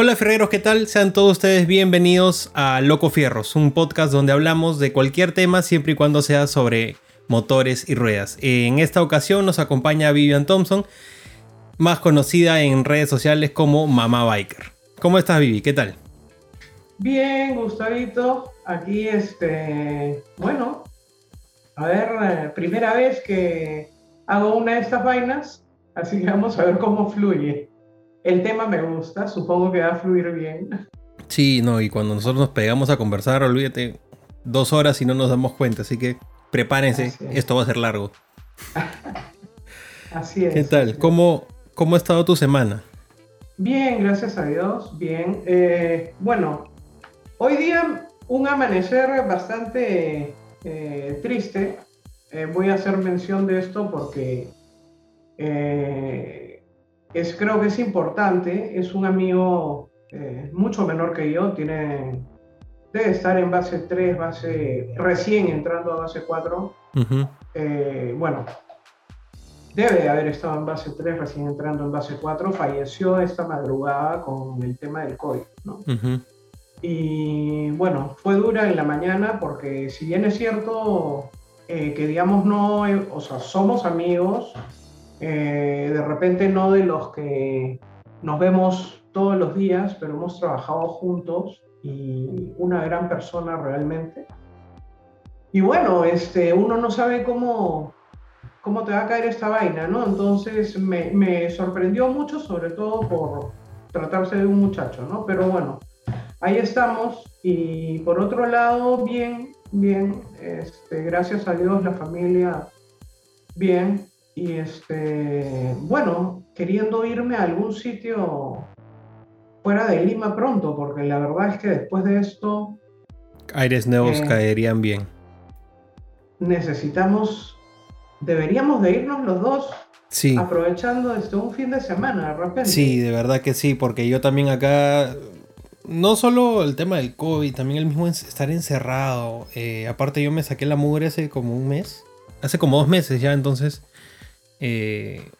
Hola ferreros, ¿qué tal? Sean todos ustedes bienvenidos a Loco Fierros, un podcast donde hablamos de cualquier tema siempre y cuando sea sobre motores y ruedas. En esta ocasión nos acompaña Vivian Thompson, más conocida en redes sociales como Mamá Biker. ¿Cómo estás Vivi? ¿Qué tal? Bien, Gustavito. Aquí, este, bueno, a ver, eh, primera vez que hago una de estas vainas, así que vamos a ver cómo fluye el tema me gusta, supongo que va a fluir bien. Sí, no, y cuando nosotros nos pegamos a conversar, olvídate, dos horas y no nos damos cuenta, así que prepárense, esto va a ser largo. así es. ¿Qué tal? ¿Cómo, ¿Cómo ha estado tu semana? Bien, gracias a Dios, bien. Eh, bueno, hoy día un amanecer bastante eh, triste. Eh, voy a hacer mención de esto porque es, creo que es importante, es un amigo eh, mucho menor que yo, tiene, debe estar en base 3, base, recién entrando a base 4. Eh, bueno, debe haber estado en base 3, recién entrando en base 4, falleció esta madrugada con el tema del COVID, ¿no? Y bueno, fue dura en la mañana porque si bien es cierto eh, que digamos no, o sea, somos amigos, eh, de repente no de los que nos vemos todos los días, pero hemos trabajado juntos y una gran persona realmente. Y bueno, este, uno no sabe cómo, cómo te va a caer esta vaina, ¿no? Entonces me, me sorprendió mucho, sobre todo por tratarse de un muchacho, ¿no? Pero bueno, ahí estamos. Y por otro lado, bien, bien, este, gracias a Dios, la familia, bien. Y este, bueno, queriendo irme a algún sitio fuera de Lima pronto, porque la verdad es que después de esto... Aires nuevos eh, caerían bien. Necesitamos, deberíamos de irnos los dos. Sí. Aprovechando este, un fin de semana de repente. Sí, de verdad que sí, porque yo también acá, no solo el tema del COVID, también el mismo estar encerrado. Eh, aparte yo me saqué la mugre hace como un mes, hace como dos meses ya, entonces eh,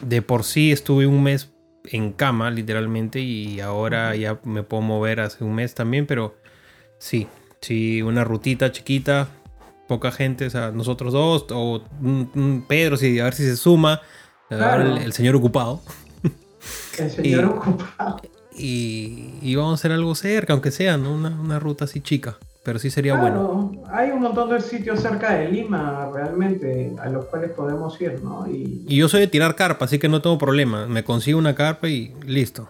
de por sí estuve un mes en cama, literalmente, y ahora ya me puedo mover hace un mes también, pero sí, sí, una rutita chiquita, poca gente, o sea, nosotros dos, o Pedro, si, a ver si se suma, el, señor ocupado. El señor ocupado. Y, vamos a hacer algo cerca, aunque sea, ¿no? Una, una ruta así chica pero sí sería bueno. Hay un montón de sitios cerca de Lima realmente a los cuales podemos ir, ¿no? Y, yo soy de tirar carpa, así que no tengo problema. Me consigo una carpa y listo.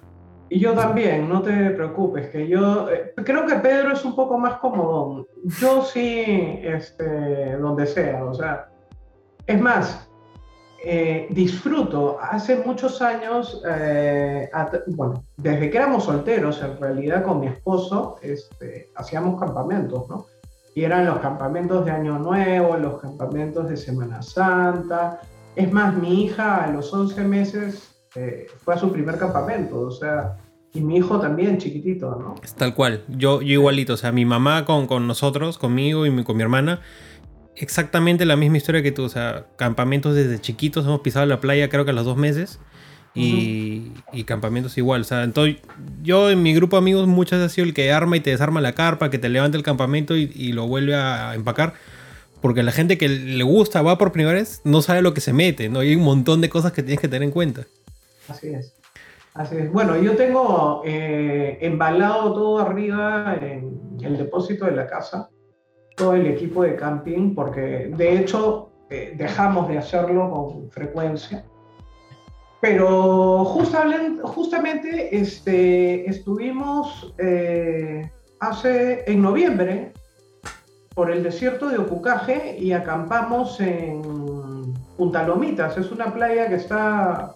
Y yo también, no te preocupes, que yo eh, creo que Pedro es un poco más cómodo. Yo sí, este, donde sea, o sea, es más, eh, disfruto. Hace muchos años, eh, bueno, desde que éramos solteros, en realidad con mi esposo, este, hacíamos campamentos, ¿no? Y eran los campamentos de Año Nuevo, los campamentos de Semana Santa. Es más, mi hija a los 11 meses eh, fue a su primer campamento, o sea, y mi hijo también, chiquitito, ¿no? Es tal cual, yo, yo igualito, o sea, mi mamá con, con nosotros, conmigo y con mi hermana, exactamente la misma historia que tú. O sea, campamentos desde chiquitos. Hemos pisado la playa creo que a los dos meses. Y, campamentos igual. O sea, entonces yo en mi grupo de amigos muchas veces ha sido el que arma y te desarma la carpa, que te levanta el campamento y, lo vuelve a empacar. Porque la gente que le gusta, va por primera vez, no sabe lo que se mete, ¿no? hay un montón de cosas que tienes que tener en cuenta. Así es. Así es. Bueno, yo tengo eh, embalado todo arriba en el depósito de la casa todo el equipo de camping, porque de hecho eh, dejamos de hacerlo con frecuencia. Pero justamente, justamente este, estuvimos eh, hace, en noviembre por el desierto de Ocucaje y acampamos en Punta Lomitas. Es una playa que está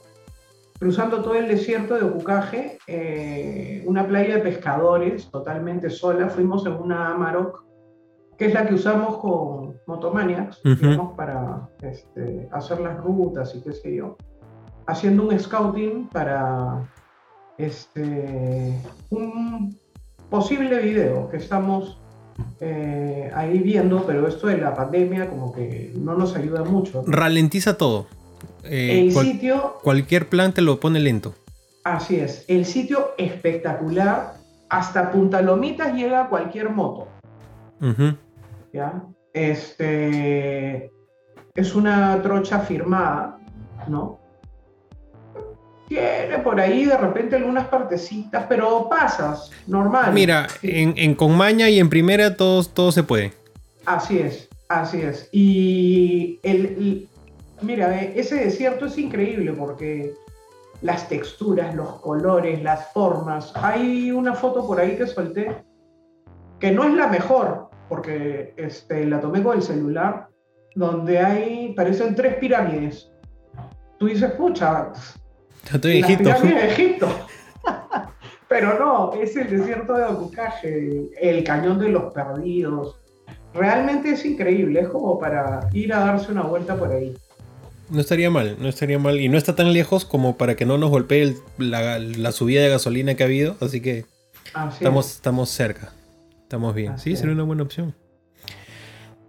cruzando todo el desierto de Ocucaje, eh, una playa de pescadores totalmente sola. Fuimos en una Amarok que es la que usamos con Motomaniacs, para este, hacer las rutas y qué sé yo, haciendo un scouting para este, un posible video que estamos eh, ahí viendo, pero esto de la pandemia como que no nos ayuda mucho. Ralentiza todo. Eh, el sitio... Cualquier plan te lo pone lento. Así es, el sitio espectacular, hasta Punta Lomitas llega cualquier moto. ¿Ya? Este, es una trocha firmada, ¿no? Tiene por ahí de repente algunas partecitas, pero pasas, normal. Mira, en, en Conmaña y en Primera todo, todo se puede. Así es, así es. Y el, mira, ese desierto es increíble porque las texturas, los colores, las formas. Hay una foto por ahí que solté que no es la mejor, porque este, la tomé con el celular, donde hay, parecen tres pirámides. Tú dices, pucha, estoy en Egipto. de Egipto. Pero no, es el desierto de Ocucaje, el cañón de los perdidos. Realmente es increíble, es como para ir a darse una vuelta por ahí. No estaría mal, no estaría mal. Y no está tan lejos como para que no nos golpee la, subida de gasolina que ha habido. Así que estamos, estamos cerca. Estamos bien. sí, sería una buena opción.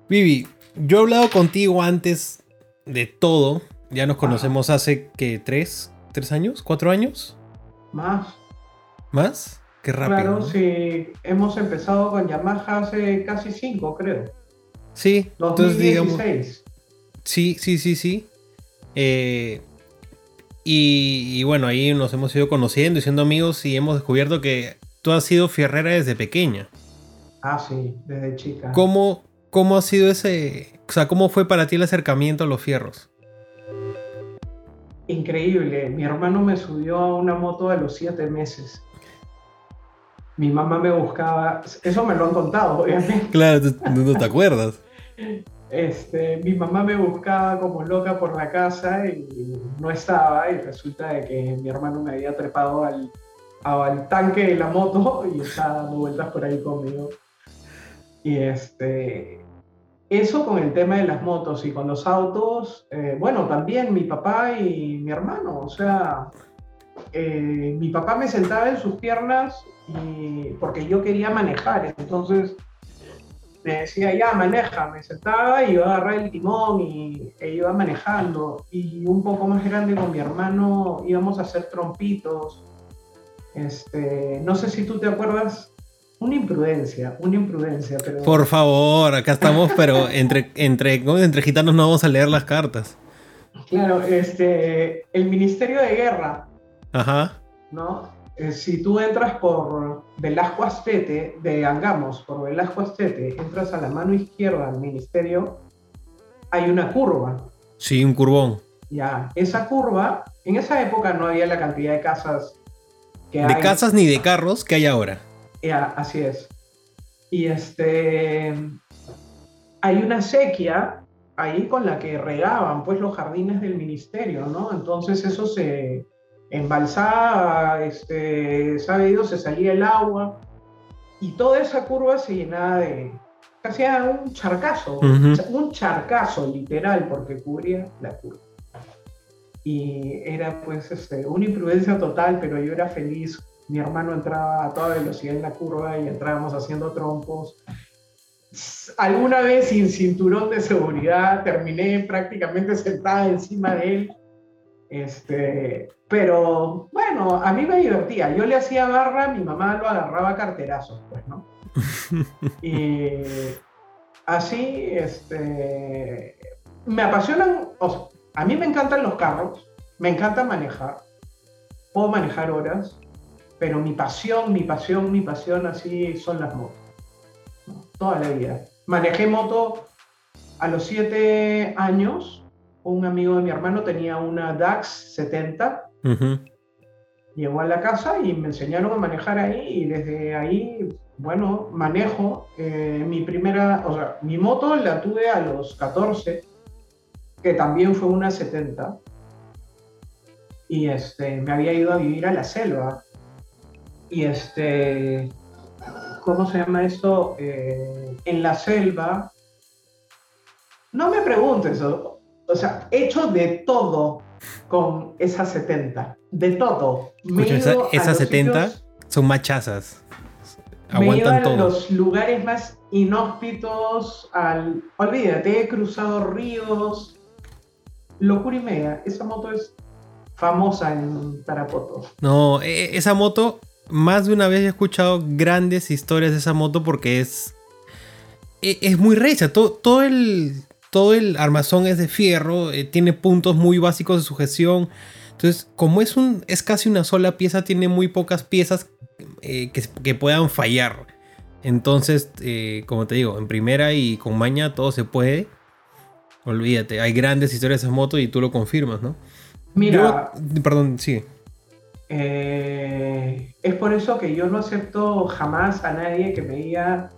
Vivi, yo he hablado contigo antes de todo. Ya nos conocemos hace que tres, tres años, cuatro años. Más. ¿Más? Qué rápido. Claro, sí. Hemos empezado con Yamaha hace casi cinco, creo. Sí, entonces digamos. Sí, sí, sí, sí. Eh, y, bueno, ahí nos hemos ido conociendo y siendo amigos y hemos descubierto que tú has sido fierrera desde pequeña. Ah, sí, desde chica. ¿Cómo, cómo ha sido ese, o sea, cómo fue para ti el acercamiento a los fierros? Increíble. Mi hermano me subió a una moto a los siete meses. Mi mamá me buscaba, eso me lo han contado, obviamente. Claro, no te acuerdas. Este, mi mamá me buscaba como loca por la casa y no estaba y resulta de que mi hermano me había trepado al, al tanque de la moto y estaba dando vueltas por ahí conmigo. Y este, eso con el tema de las motos y con los autos, eh, bueno, también mi papá y mi hermano, o sea, eh, mi papá me sentaba en sus piernas y, porque yo quería manejar, entonces me decía, ya, maneja, me sentaba y yo agarraba el timón y e iba manejando. Y un poco más grande con mi hermano íbamos a hacer trompitos. Este, no sé si tú te acuerdas, una imprudencia, una imprudencia. Pero... Por favor, acá estamos, pero entre, entre, entre gitanos no vamos a leer las cartas. Claro, este, el Ministerio de Guerra. Ajá. ¿No? Eh, si tú entras por Velasco Astete, de Angamos, por Velasco Astete, entras a la mano izquierda al ministerio, hay una curva. Sí, un curvón. Ya, esa curva, en esa época no había la cantidad de casas que hay. De casas ni de carros que hay ahora. Ya, así es. Y este, hay una sequía ahí con la que regaban pues los jardines del ministerio, ¿no? Entonces eso se, embalsada, este, sabe se salía el agua y toda esa curva se llenaba de casi un charcazo, un charcazo literal porque cubría la curva. Y era pues este, una imprudencia total, pero yo era feliz. Mi hermano entraba a toda velocidad en la curva y entrábamos haciendo trompos. Alguna vez sin cinturón de seguridad terminé prácticamente sentada encima de él este, pero bueno, a mí me divertía. Yo le hacía barra, mi mamá lo agarraba a carterazos, pues, ¿no? y así, este, me apasionan, a mí me encantan los carros, me encanta manejar, puedo manejar horas, pero mi pasión, mi pasión, mi pasión así son las motos. Toda la vida. Manejé moto a los siete años un amigo de mi hermano tenía una DAX 70. Llegó a la casa y me enseñaron a manejar ahí y desde ahí, bueno, manejo. Eh, mi primera, o sea, mi moto la tuve a los 14, que también fue una 70. Y este, me había ido a vivir a la selva. Y este, ¿cómo se llama esto? Eh, en la selva. No me preguntes, o sea, hecho de todo con esas 70. De todo. esas 70 son machazas. Aguantan me todo. a los lugares más inhóspitos. Al, olvídate, he cruzado ríos. Locura y media. Esa moto es famosa en Tarapoto. No, e, e, esa moto, más de una vez he escuchado grandes historias de esa moto porque es. E, es, muy recha. Todo, todo, el, todo el armazón es de fierro, eh, tiene puntos muy básicos de sujeción. Entonces, como es, un, es casi una sola pieza, tiene muy pocas piezas eh, que, puedan fallar. Entonces, eh, como te digo, en primera y con maña todo se puede. Olvídate, hay grandes historias de esa moto y tú lo confirmas, ¿no? Mira. perdón, sí. Eh, es por eso que yo no acepto jamás a nadie que me diga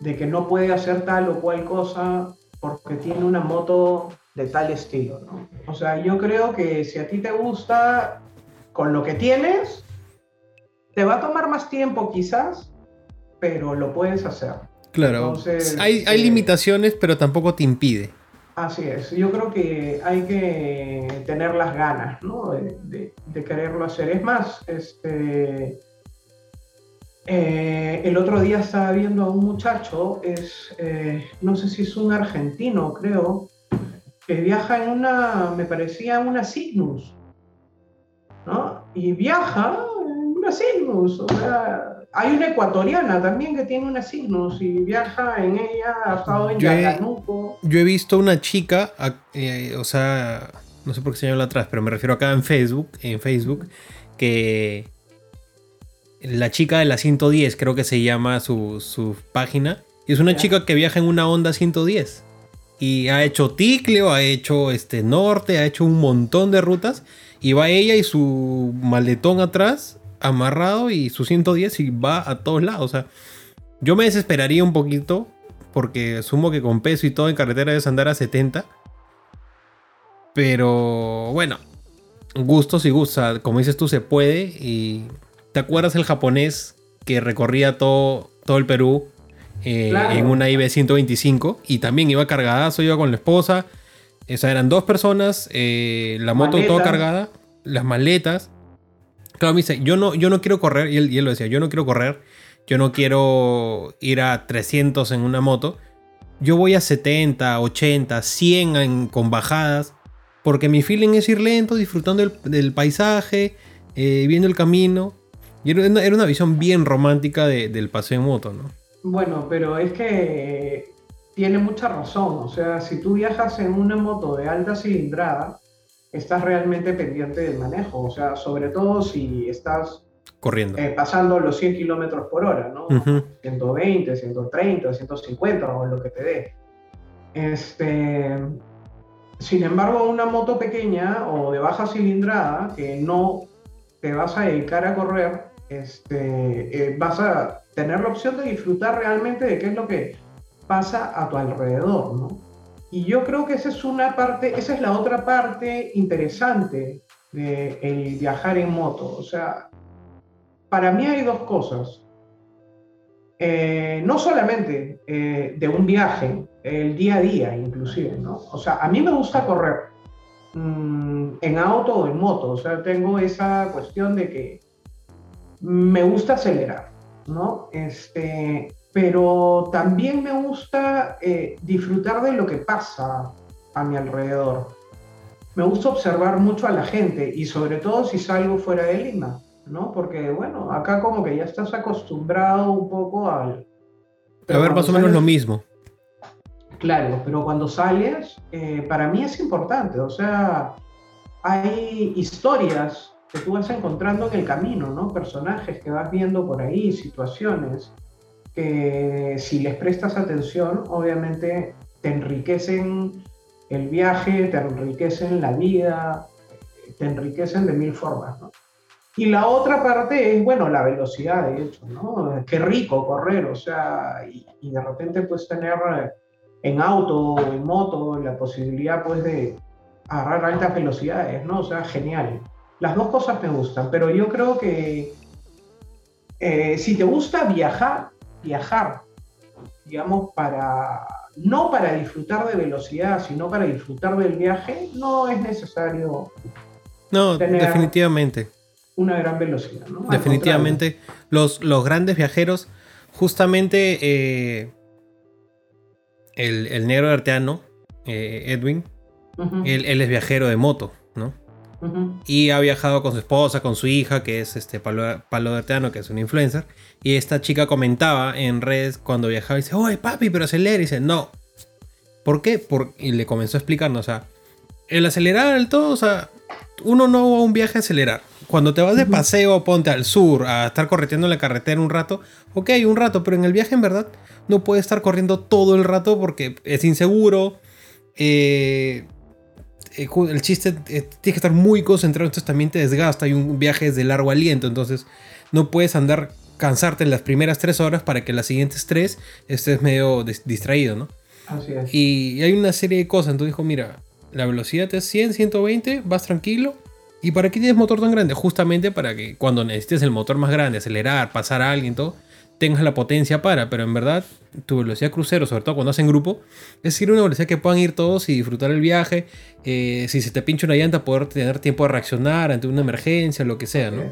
de que no puede hacer tal o cual cosa porque tiene una moto de tal estilo, ¿no? O sea, yo creo que si a ti te gusta con lo que tienes, te va a tomar más tiempo quizás, pero lo puedes hacer. Claro. hay, hay eh, limitaciones, pero tampoco te impide. Así es, yo creo que hay que tener las ganas ¿no? de, quererlo hacer. Es más, este, eh, el otro día estaba viendo a un muchacho, es, eh, no sé si es un argentino, creo, que viaja en una, me parecía una Cygnus, ¿no? Y viaja en una Cygnus, o sea, hay una ecuatoriana también que tiene una Cygnus y viaja en ella, ha estado en yo yo he visto una chica, eh, o sea, no sé por qué se llama atrás, pero me refiero acá en Facebook, en Facebook, que la chica de la 110, creo que se llama su, página, y es una chica que viaja en una Honda 110. Y ha hecho Ticleo, ha hecho este norte, ha hecho un montón de rutas. Y va ella y su maletón atrás amarrado y su 110 y va a todos lados. O sea, yo me desesperaría un poquito porque asumo que con peso y todo en carretera debes andar a 70. Pero bueno, gustos y gustos. Como dices tú, se puede. Y ¿te acuerdas el japonés que recorría todo, todo el Perú eh, en una IB 125? Y también iba cargadazo, iba con la esposa. Esas eran dos personas, eh, la moto toda cargada, las maletas. Claro, me dice, yo no, yo no quiero correr, y él, lo decía, yo no quiero correr, yo no quiero ir a 300 en una moto, yo voy a 70, 80, 100 con bajadas, porque mi feeling es ir lento, disfrutando del, paisaje, eh, viendo el camino. Y era una, visión bien romántica del paseo en moto, ¿no? Bueno, pero es que tiene mucha razón, o sea, si tú viajas en una moto de alta cilindrada, estás realmente pendiente del manejo, o sea, sobre todo si estás corriendo eh, pasando los 100 kilómetros por hora, ¿no? 120, 130, 150 o lo que te dé. Este, sin embargo, una moto pequeña o de baja cilindrada que no te vas a dedicar a correr, este, eh, vas a tener la opción de disfrutar realmente de qué es lo que pasa a tu alrededor, ¿no? Y yo creo que esa es una parte, esa es la otra parte interesante de el viajar en moto. O sea, para mí hay dos cosas. Eh, no solamente eh, de un viaje, el día a día inclusive, ¿no? O sea, a mí me gusta correr mm, en auto o en moto, o sea, tengo esa cuestión de que me gusta acelerar, ¿no? Este, pero también me gusta eh, disfrutar de lo que pasa a mi alrededor. Me gusta observar mucho a la gente y sobre todo si salgo fuera de Lima, ¿no? Porque bueno, acá como que ya estás acostumbrado un poco al... A ver, más o menos lo mismo. Claro, pero cuando sales, eh, para mí es importante, o sea, hay historias que tú vas encontrando en el camino, ¿no? Personajes que vas viendo por ahí, situaciones que si les prestas atención, obviamente te enriquecen el viaje, te enriquecen la vida, te enriquecen de mil formas, ¿no? Y la otra parte es, bueno, la velocidad, de hecho, ¿no? Qué rico correr, o sea, y, de repente pues tener en auto o en moto la posibilidad pues de agarrar altas velocidades, ¿no? O sea, genial. Las dos cosas me gustan, pero yo creo que eh, si te gusta viajar, viajar, digamos, para no para disfrutar de velocidad, sino para disfrutar del viaje, no es necesario. No, definitivamente. Una gran velocidad, ¿no? Definitivamente. Los, los, grandes viajeros, justamente eh, el, negro arteano, eh, Edwin, él, es viajero de moto, Y ha viajado con su esposa, con su hija, que es este Palo, Palo que es un influencer. Y esta chica comentaba en redes cuando viajaba y dice, oye papi, pero acelera. Y dice, no. ¿Por qué? y le comenzó a explicarnos, o sea, el acelerar el todo, o sea, uno no va a un viaje a acelerar. Cuando te vas de paseo, ponte al sur, a estar correteando en la carretera un rato, ok, un rato, pero en el viaje en verdad no puedes estar corriendo todo el rato porque es inseguro. Eh, el chiste eh, tiene que estar muy concentrado, entonces también te desgasta y un viaje es de largo aliento, entonces no puedes andar cansarte en las primeras tres horas para que las siguientes tres estés medio distraído, ¿no? Así es. Y, hay una serie de cosas, entonces dijo, mira, la velocidad es 100, 120, vas tranquilo. ¿Y para qué tienes motor tan grande? Justamente para que cuando necesites el motor más grande, acelerar, pasar a alguien, todo, tengas la potencia para, pero en verdad tu velocidad crucero, sobre todo cuando hacen grupo, es ir a una velocidad que puedan ir todos y disfrutar el viaje. Eh, si se te pincha una llanta, poder tener tiempo de reaccionar ante una emergencia, lo que sea, ¿no?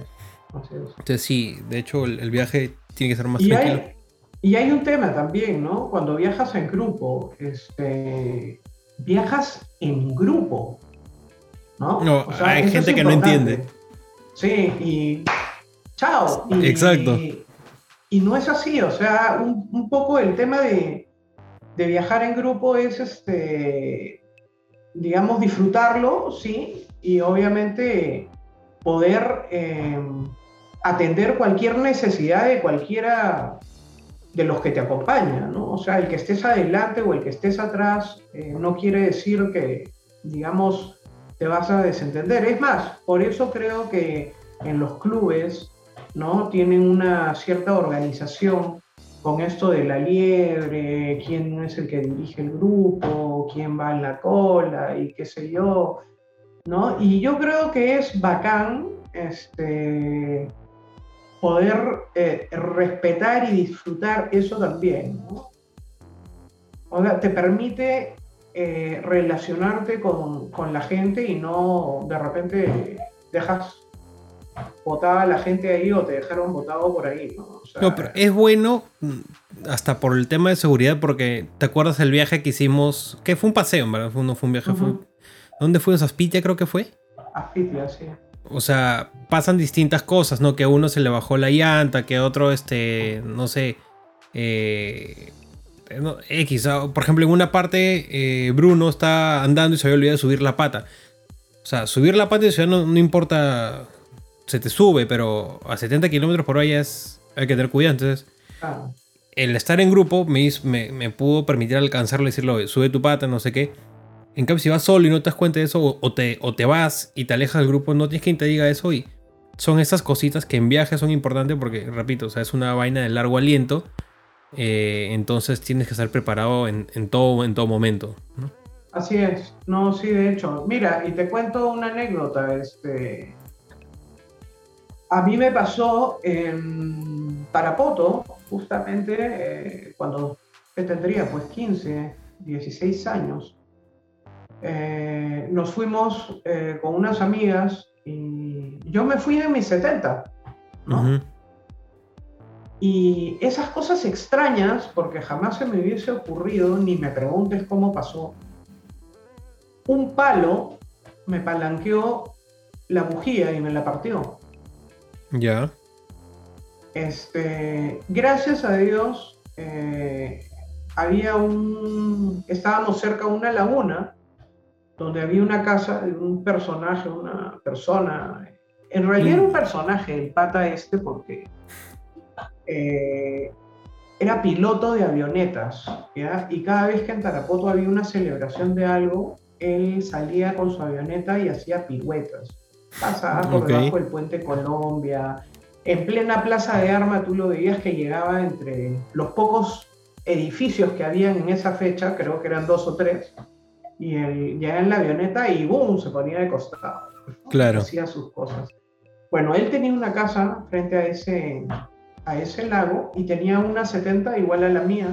Entonces sí, de hecho el, viaje tiene que ser más y tranquilo. Hay, y hay un tema también, ¿no? Cuando viajas en grupo, este, viajas en grupo, ¿no? No, hay gente que no entiende. Sí, y chao. Exacto. Y no es así, o sea, un, poco el tema de, viajar en grupo es, este, digamos, disfrutarlo, sí, y obviamente poder em, atender cualquier necesidad de cualquiera de los que te acompañan, ¿no? O sea, el que estés adelante o el que estés atrás eh, no quiere decir que, digamos, te vas a desentender. Es más, por eso creo que en los clubes ¿no? Tienen una cierta organización con esto de la liebre, quién es el que dirige el grupo, quién va en la cola y qué sé yo, ¿no? Y yo creo que es bacán este, poder eh, respetar y disfrutar eso también. O sea, te permite eh, relacionarte con, con, la gente y no de repente dejas votaba la gente ahí o te dejaron votado por ahí, ¿no? no, pero es bueno mm, hasta por el tema de seguridad porque te acuerdas el viaje que hicimos, que fue un paseo, ¿verdad? no fue un viaje, fue, ¿dónde fuimos? ¿Aspitia creo que fue? Aspitia, sí. O sea, pasan distintas cosas, ¿no? Que a uno se le bajó la llanta, que a otro, este, no sé, eh, X. Por ejemplo, en una parte eh, Bruno está andando y se había olvidado de subir la pata. O sea, subir la pata no, no importa se te sube, pero a 70 kilómetros por hora es, hay que tener cuidado. Entonces, ah. el estar en grupo me, me, pudo permitir alcanzarlo y decirlo, sube tu pata, no sé qué. En cambio, si vas solo y no te das cuenta de eso, o te, o te vas y te alejas del grupo, no tienes quien te diga eso. Y son esas cositas que en viajes son importantes porque, repito, o sea, es una vaina de largo aliento. Eh, entonces tienes que estar preparado en, todo, en todo momento. Así es, no, sí, de hecho. Mira, y te cuento una anécdota. Este, a mí me pasó en Parapoto, justamente eh, cuando tendría pues 15, 16 años. Eh, nos fuimos eh, con unas amigas y yo me fui en mis 70, ¿no? Y esas cosas extrañas, porque jamás se me hubiese ocurrido, ni me preguntes cómo pasó, un palo me palanqueó la bujía y me la partió. Ya. Este, gracias a Dios, eh, había un. Estábamos cerca de una laguna donde había una casa de un personaje, una persona. En realidad era un mm. personaje, el pata este, porque eh, era piloto de avionetas. Y cada vez que en Tarapoto había una celebración de algo, él salía con su avioneta y hacía piruetas pasaba por debajo del puente Colombia. En plena plaza de armas tú lo veías que llegaba entre los pocos edificios que habían en esa fecha, creo que eran dos o tres, y él ya en la avioneta y ¡boom! se ponía de costado. Claro. Hacía sus cosas. Bueno, él tenía una casa frente a ese, a ese lago y tenía una 70 igual a la mía.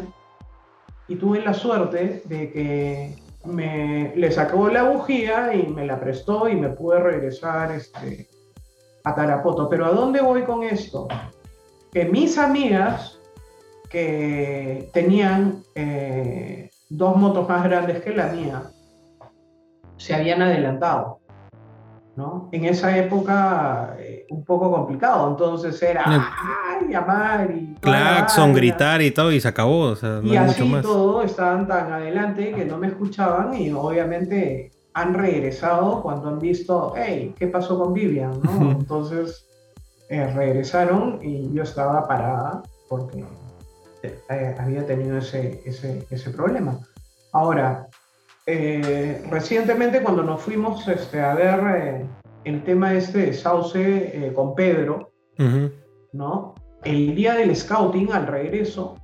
Y tuve la suerte de que me, le sacó la bujía y me la prestó y me pude regresar este, a Tarapoto. Pero ¿a dónde voy con esto? Que mis amigas que tenían eh, dos motos más grandes que la mía se habían adelantado. ¿No? En esa época eh, un poco complicado, entonces era llamar y... Claxon, gritar y todo y se acabó, o sea, no y así todo, estaban tan adelante que no me escuchaban y obviamente han regresado cuando han visto, hey, ¿qué pasó con Vivian? ¿no? Entonces eh, regresaron y yo estaba parada porque eh, había tenido ese, ese, ese problema. Ahora, eh, recientemente cuando nos fuimos este, a ver eh, el tema este de Sauce eh, con Pedro, ¿no? El día del scouting, al regreso,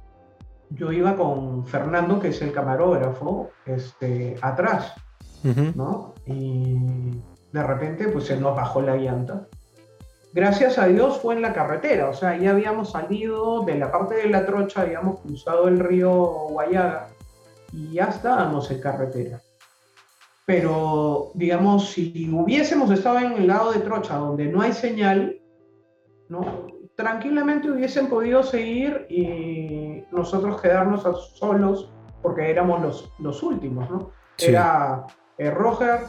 yo iba con Fernando, que es el camarógrafo, este, atrás, ¿no? Y de repente, pues se nos bajó la llanta. Gracias a Dios fue en la carretera, o sea, ya habíamos salido de la parte de la trocha, habíamos cruzado el río Guayaga y ya estábamos en carretera. Pero, digamos, si hubiésemos estado en el lado de Trocha, donde no hay señal, ¿no? tranquilamente hubiesen podido seguir y nosotros quedarnos solos porque éramos los, los últimos, ¿no? Era eh, Roger,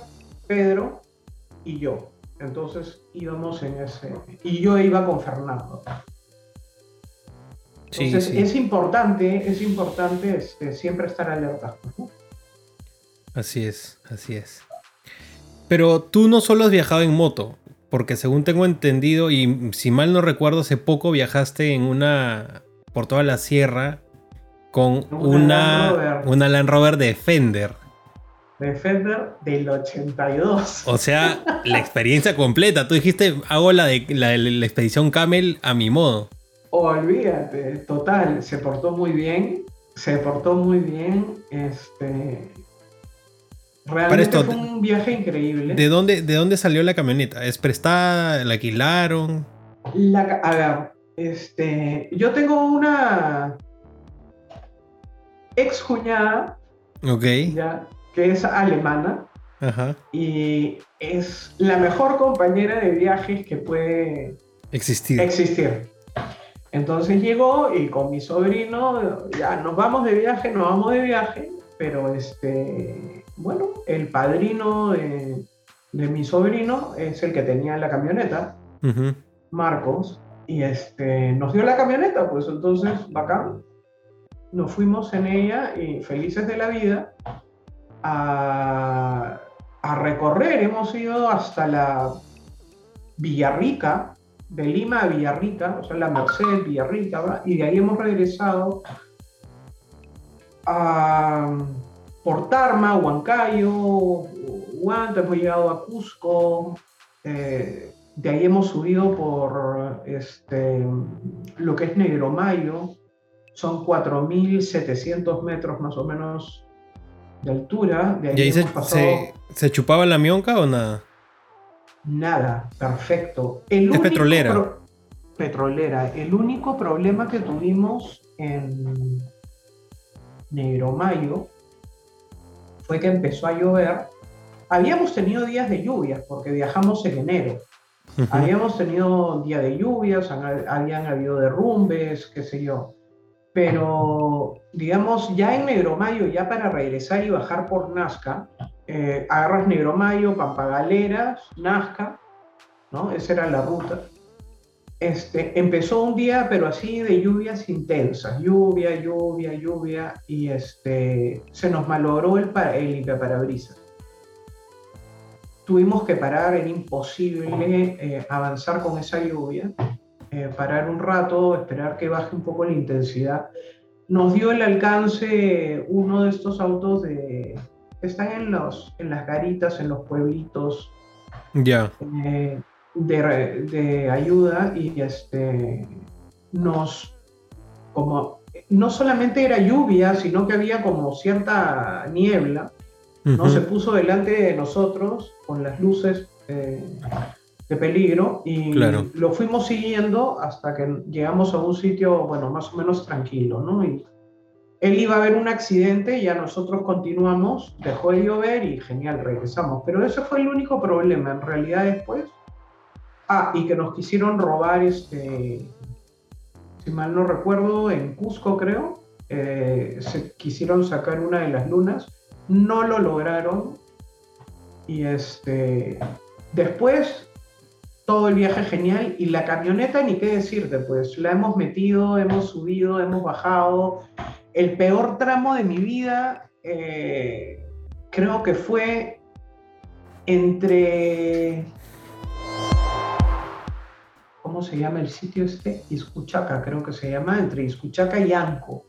Pedro y yo. Entonces íbamos en ese... Y yo iba con Fernando. Entonces es importante, es importante este, siempre estar alerta. Así es, así es. Pero tú no solo has viajado en moto, porque según tengo entendido, y si mal no recuerdo, hace poco viajaste en una. por toda la sierra con una, una, una Land Rover Defender. Defender del 82. O sea, la experiencia completa. Tú dijiste, hago la de la, la expedición Camel a mi modo. Olvídate, total, se portó muy bien, se portó muy bien, este... Realmente fue un viaje increíble. ¿De dónde, ¿De dónde salió la camioneta? ¿Es prestada? ¿La alquilaron? La, a ver, este, yo tengo una ex cuñada, okay. ya, que es alemana, Ajá. y es la mejor compañera de viajes que puede existir. existir. Entonces llegó y con mi sobrino, ya nos vamos de viaje, nos vamos de viaje, pero este, bueno, el padrino de, mi sobrino es el que tenía la camioneta, Marcos, y este, nos dio la camioneta, pues entonces, bacán. Nos fuimos en ella y felices de la vida a, a recorrer. Hemos ido hasta la Villarrica, de Lima a Villarrica, o sea, la Merced, Villarrica, y de ahí hemos regresado a Portarma, Huancayo, Huanta, hemos llegado a Cusco, eh, de ahí hemos subido por este, lo que es Negromayo, son 4.700 metros más o menos de altura. De ahí, ¿Y ahí se, se, chupaba la mionca o nada? Nada, perfecto. es petrolera. petrolera. El único problema que tuvimos en Negromayo fue que empezó a llover. Habíamos tenido días de lluvias porque viajamos en enero. Habíamos tenido días de lluvias, habían habido derrumbes, qué sé yo. Pero, digamos, ya en Negromayo, ya para regresar y bajar por Nazca, eh, agarras Negromayo, Pampagaleras, Nazca, ¿no? Esa era la ruta. Este, empezó un día, pero así de lluvias intensas, lluvia, lluvia, lluvia, y este, se nos malogró el, el limpiaparabrisas. Tuvimos que parar, era imposible eh, avanzar con esa lluvia, eh, parar un rato, esperar que baje un poco la intensidad. Nos dio el alcance uno de estos autos de, están en, los, en las garitas, en los pueblitos ya eh, de, de, ayuda y este, nos, como, no solamente era lluvia, sino que había como cierta niebla, ¿no? Se puso delante de nosotros con las luces eh, de peligro y lo fuimos siguiendo hasta que llegamos a un sitio, bueno, más o menos tranquilo, ¿no? Y él iba a ver un accidente y ya nosotros continuamos, dejó de llover y genial, regresamos. Pero ese fue el único problema, en realidad después. Ah, y que nos quisieron robar, este, si mal no recuerdo, en Cusco creo, eh, se quisieron sacar una de las lunas, no lo lograron y este después, todo el viaje genial y la camioneta, ni qué decirte, pues la hemos metido, hemos subido, hemos bajado. El peor tramo de mi vida eh, creo que fue entre... ¿Cómo se llama el sitio este? Iscuchaca, creo que se llama, entre Iscuchaca y Anco.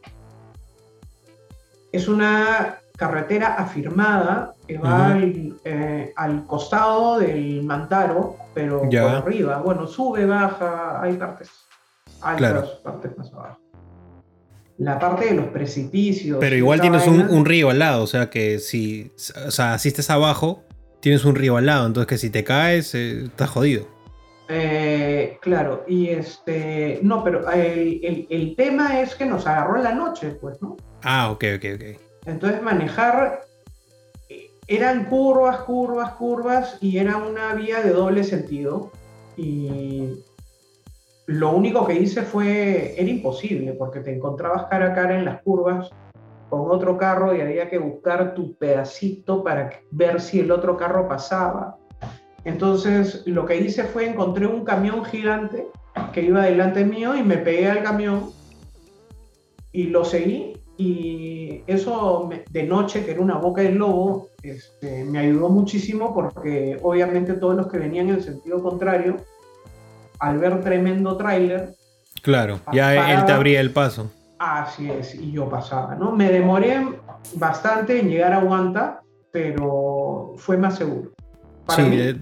Es una carretera afirmada que va eh, al, costado del Mantaro, pero por arriba. Bueno, sube, baja, hay partes altas, partes más abajo. La parte de los precipicios. Pero igual tienes un, río al lado, o sea que si o sea, asistes abajo, tienes un río al lado, entonces que si te caes, eh, estás jodido. Eh, claro, y este. No, pero el, el, tema es que nos agarró en la noche, pues, ¿no? Ah, ok, ok, ok. Entonces manejar eran curvas, curvas, curvas y era una vía de doble sentido. Y lo único que hice fue, era imposible porque te encontrabas cara a cara en las curvas con otro carro y había que buscar tu pedacito para ver si el otro carro pasaba. Entonces lo que hice fue encontré un camión gigante que iba delante mío y me pegué al camión y lo seguí y eso de noche, que era una boca del lobo, este, me ayudó muchísimo porque obviamente todos los que venían en sentido contrario, al ver tremendo tráiler... Claro, ya él te abría el paso. Así es, y yo pasaba, ¿no? Me demoré bastante en llegar a Guanta, pero fue más seguro. sí,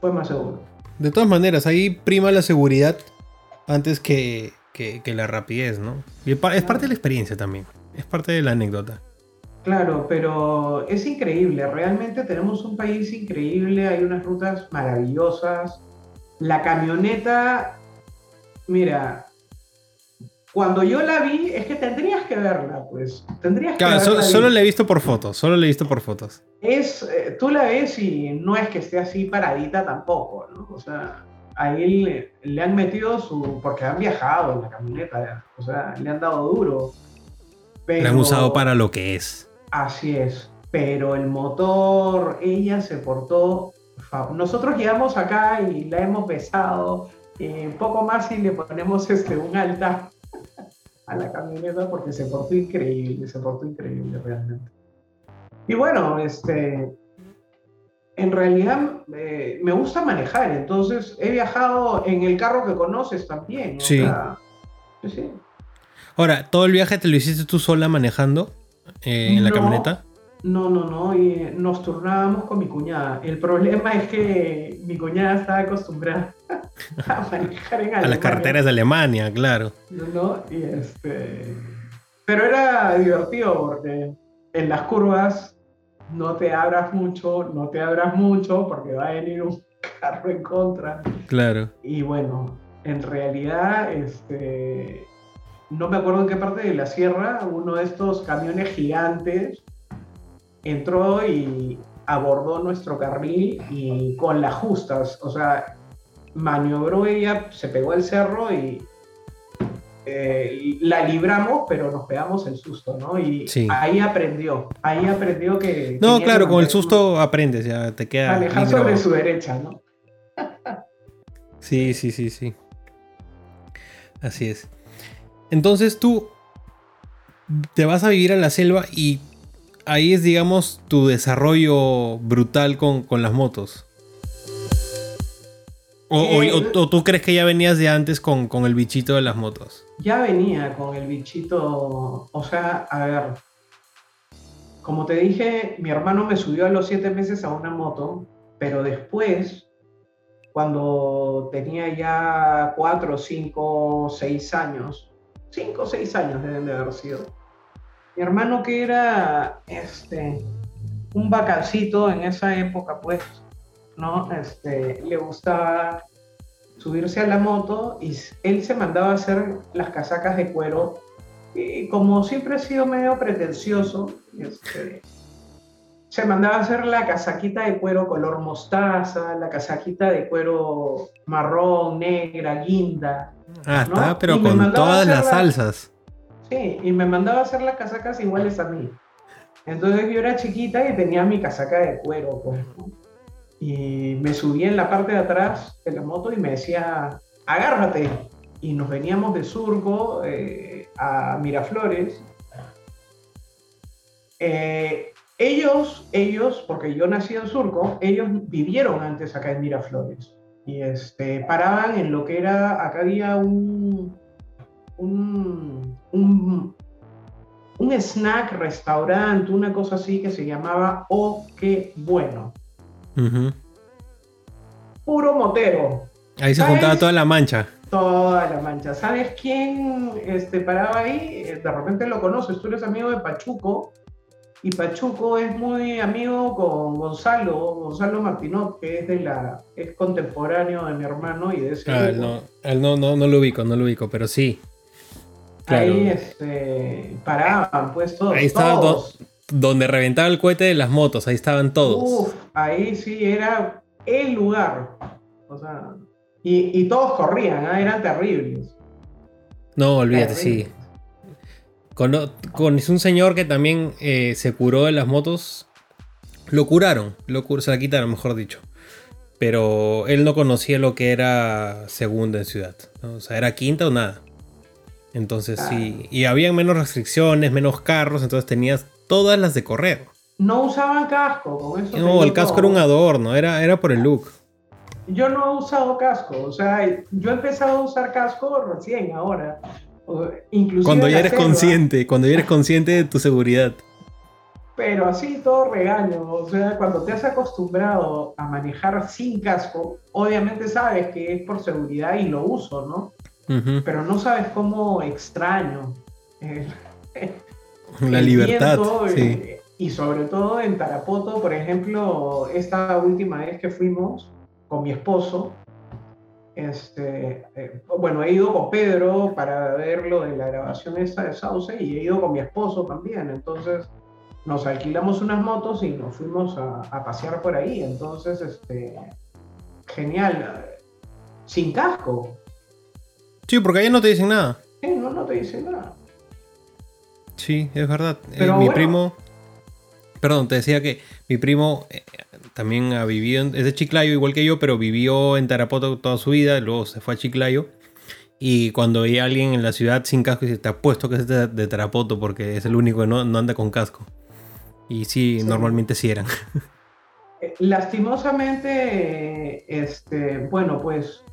fue más seguro. De todas maneras, ahí prima la seguridad antes que, que la rapidez, ¿no? Y es parte de la experiencia también. Es parte de la anécdota. Claro, pero es increíble. Realmente tenemos un país increíble, hay unas rutas maravillosas. La camioneta, mira, cuando yo la vi, es que tendrías que verla, pues. Tendrías claro, solo la he visto por fotos, solo la he visto por fotos. Es, eh, tú la ves y no es que esté así paradita tampoco, ¿no? O sea, ahí le, le han metido su. porque han viajado en la camioneta, o sea, le han dado duro. Pero, la han usado para lo que es. Así es. Pero el motor, ella se portó. Nosotros llegamos acá y la hemos besado. un poco más y le ponemos este, un altar a la camioneta porque se portó increíble, se portó increíble realmente. Y bueno, este, en realidad eh, me gusta manejar, entonces he viajado en el carro que conoces también. sí. sí. Ahora, ¿todo el viaje te lo hiciste tú sola manejando eh, en la camioneta? No, no, no, y nos turnábamos con mi cuñada. El problema es que mi cuñada estaba acostumbrada a manejar en Alemania. A las carreteras de Alemania, claro. No, y este... Pero era divertido porque en las curvas no te abras mucho, no te abras mucho porque va a venir un carro en contra. Claro. Y bueno, en realidad, este, no me acuerdo en qué parte de la sierra, uno de estos camiones gigantes entró y abordó nuestro carril y con las justas, o sea, maniobró ella, se pegó al cerro y eh, la libramos, pero nos pegamos el susto, ¿no? Y ahí aprendió, ahí aprendió que... No, claro, con el susto aprendes, ya te queda... Alejar sobre su derecha, ¿no? sí, sí, sí, sí. Así es. Entonces tú te vas a vivir a la selva y ahí es, digamos, tu desarrollo brutal con, las motos. Eh, o, tú crees que ya venías de antes con, con, el bichito de las motos? Ya venía con el bichito, o sea, a ver, como te dije, mi hermano me subió a los siete meses a una moto, pero después, cuando tenía ya cuatro, cinco, seis años, cinco o seis años deben de haber sido. Mi hermano que era este, un vacancito en esa época, pues, ¿no? Este, le gustaba subirse a la moto y él se mandaba a hacer las casacas de cuero. Y como siempre ha sido medio pretencioso, este, se mandaba a hacer la casaquita de cuero color mostaza, la casaquita de cuero marrón, negra, guinda, Ah, está, pero con todas las salsas. Sí, y me mandaba a hacer las casacas iguales a mí. Entonces yo era chiquita y tenía mi casaca de cuero, pues, y me subí en la parte de atrás de la moto y me decía, agárrate. Y nos veníamos de Surco eh, a Miraflores. Eh, ellos, ellos, porque yo nací en Surco, ellos vivieron antes acá en Miraflores. Y este, paraban en lo que era, acá había un, un, un, un snack, restaurante, una cosa así que se llamaba Oh, qué bueno. Puro motero. Ahí se juntaba toda la mancha. Toda la mancha. ¿Sabes quién este, paraba ahí? De repente lo conoces, tú eres amigo de Pachuco. Y Pachuco es muy amigo con Gonzalo, Gonzalo Martinot, que es de la, es contemporáneo de mi hermano y de ese ah, no, él no, no, no lo ubico, no lo ubico, pero sí. Ahí este, paraban, pues todos. Ahí estaba donde reventaba el cohete de las motos, ahí estaban todos. Uf, ahí sí era el lugar. O sea, y, todos corrían, ¿ah? eran terribles. No, olvídate, sí. Con, un señor que también eh, se curó de las motos. Lo curaron, lo se la quitaron, mejor dicho. Pero él no conocía lo que era segunda en ciudad. O sea, era quinta o nada. Entonces sí. Y había menos restricciones, menos carros, entonces tenías todas las de correr. No usaban casco, con eso. No, el casco era un adorno, era, era por el look. Yo no he usado casco, o sea, yo he empezado a usar casco recién ahora. Inclusive cuando ya eres consciente, cuando ya eres consciente de tu seguridad. Pero así todo regaño, o sea, cuando te has acostumbrado a manejar sin casco, obviamente sabes que es por seguridad y lo uso, ¿no? Pero no sabes cómo extraño la libertad. Y sobre todo en Tarapoto, por ejemplo, esta última vez que fuimos con mi esposo, este, eh, bueno, he ido con Pedro para ver lo de la grabación esta de Sauce y he ido con mi esposo también. Entonces nos alquilamos unas motos y nos fuimos a, pasear por ahí. Entonces, este, genial. Sin casco. Sí, porque allá no te dicen nada. Sí, no, no te dicen nada. Sí, es verdad. Eh, mi primo. Perdón, te decía que mi primo eh, también ha vivido, es de Chiclayo igual que yo, pero vivió en Tarapoto toda su vida, luego se fue a Chiclayo. Y cuando veía a alguien en la ciudad sin casco, dice, te apuesto que es de, Tarapoto porque es el único que no, anda con casco. Y sí, normalmente sí eran. Eh, lastimosamente, este, bueno, pues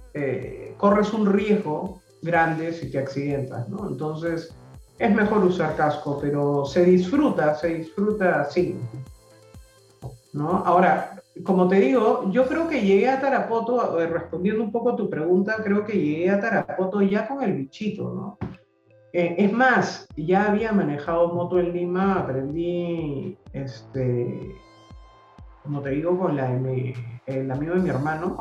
corres un riesgo grande si te accidentas, ¿no? Entonces, es mejor usar casco, pero se disfruta, se disfruta así. ¿no? Ahora, como te digo, yo creo que llegué a Tarapoto, respondiendo un poco a tu pregunta, creo que llegué a Tarapoto ya con el bichito, ¿no? Eh, es más, ya había manejado moto en Lima, aprendí, este, como te digo, con la, el amigo de mi hermano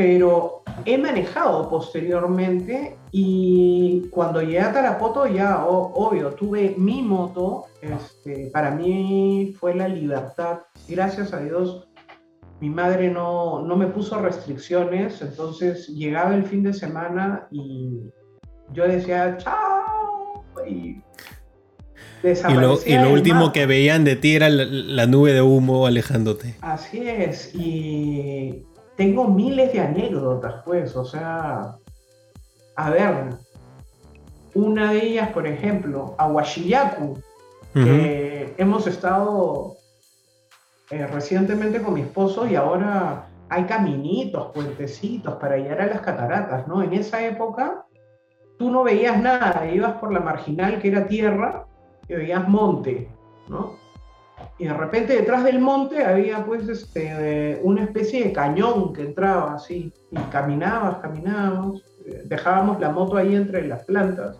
pero he manejado posteriormente y cuando llegué a Tarapoto ya, obvio, tuve mi moto, este, para mí fue la libertad. Gracias a Dios, mi madre no, no me puso restricciones, entonces llegaba el fin de semana y yo decía, chao, y y lo, y lo último que veían de ti era la, la, nube de humo alejándote. Así es, y tengo miles de anécdotas, pues, o sea, a ver, una de ellas, por ejemplo, Aguachillacu, que hemos estado eh, recientemente con mi esposo y ahora hay caminitos, puentecitos para llegar a las cataratas, ¿no? En esa época tú no veías nada, ibas por la marginal que era tierra y veías monte, ¿no? Y de repente detrás del monte había pues este, una especie de cañón que entraba así, y caminabas, caminábamos, eh, dejábamos la moto ahí entre las plantas,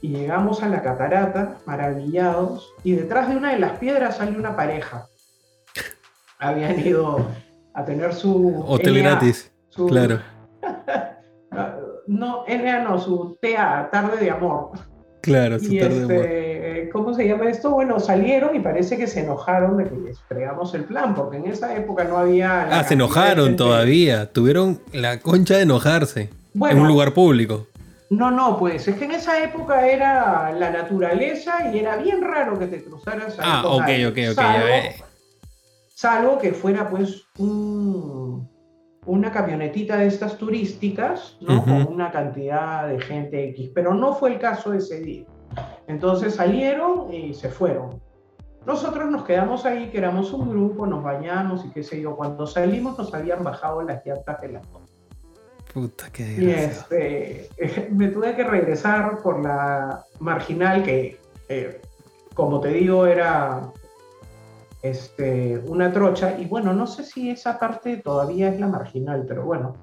y llegamos a la catarata, maravillados, y detrás de una de las piedras salió una pareja. Habían ido a tener su... Hotel gratis, claro. no, NA no, su TEA, tarde de amor. Claro, su tarde de amor este, ¿cómo se llama esto? Bueno, salieron y parece que se enojaron de que les fregamos el plan, porque en esa época no había... Ah, se enojaron todavía, tuvieron la concha de enojarse en un lugar público. No, no, pues es que en esa época era la naturaleza y era bien raro que te cruzaras ahí. Ah, ok, ok, ok, salvo, salvo que fuera pues un, una camionetita de estas turísticas, ¿no? Con una cantidad de gente X, pero no fue el caso ese día. Entonces salieron y se fueron. Nosotros nos quedamos ahí, que éramos un grupo, nos bañamos y qué sé yo. Cuando salimos nos habían bajado las llantas de la moto. Puta, qué Y este, me tuve que regresar por la marginal que, eh, como te digo, era este, una trocha. Y bueno, no sé si esa parte todavía es la marginal, pero bueno,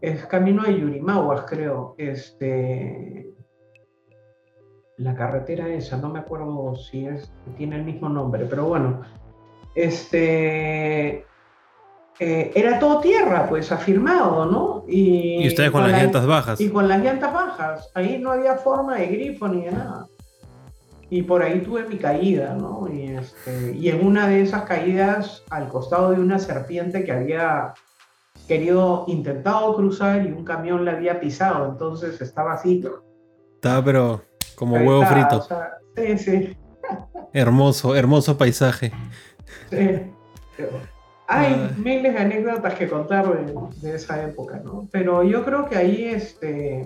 es camino de Yurimaguas, creo. Este, la carretera esa, no me acuerdo si es, tiene el mismo nombre, pero bueno, este, eh, era todo tierra, pues afirmado, ¿no? Y, ustedes con, las llantas bajas. Y con las llantas bajas, ahí no había forma de grifo ni de nada. Y por ahí tuve mi caída, ¿no? Y, este, y en una de esas caídas, al costado de una serpiente que había querido, intentado cruzar y un camión la había pisado, entonces estaba así. Estaba pero como huevo frito. sí, sí. Hermoso, hermoso paisaje. Sí. Hay ah. miles de anécdotas que contar de, esa época, ¿no? Pero yo creo que ahí este,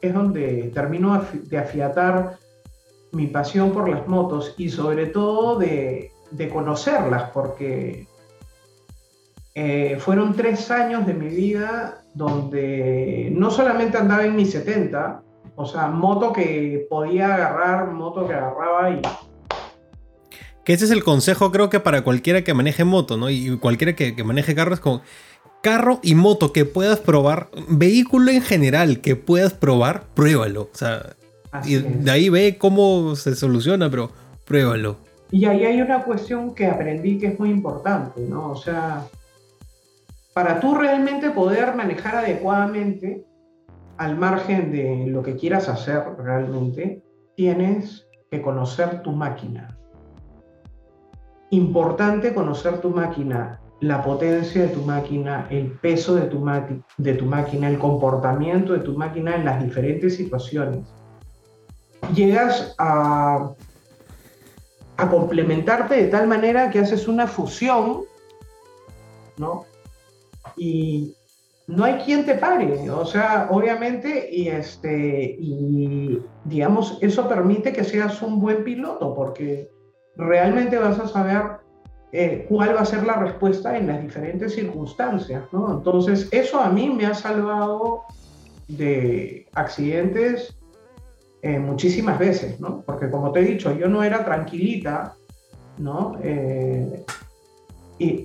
es donde termino de afiatar mi pasión por las motos y sobre todo de, conocerlas, porque eh, fueron tres años de mi vida donde no solamente andaba en mi 70, o sea, moto que podía agarrar, moto que agarraba y... Que ese es el consejo creo que para cualquiera que maneje moto, ¿no? Y cualquiera que, maneje carro es como carro y moto que puedas probar, vehículo en general que puedas probar, pruébalo. O sea, y de ahí ve cómo se soluciona, pero pruébalo. Y ahí hay una cuestión que aprendí que es muy importante, ¿no? O sea, para tú realmente poder manejar adecuadamente, al margen de lo que quieras hacer realmente, tienes que conocer tu máquina. Importante conocer tu máquina, la potencia de tu máquina, el peso de tu, máquina, el comportamiento de tu máquina en las diferentes situaciones. Llegas a complementarte de tal manera que haces una fusión, ¿no? Y, no hay quien te pare, o sea, obviamente, y, este, y digamos, eso permite que seas un buen piloto, porque realmente vas a saber eh, cuál va a ser la respuesta en las diferentes circunstancias, ¿no? Entonces, eso a mí me ha salvado de accidentes eh, muchísimas veces, ¿no? Porque como te he dicho, yo no era tranquilita, ¿no? Eh,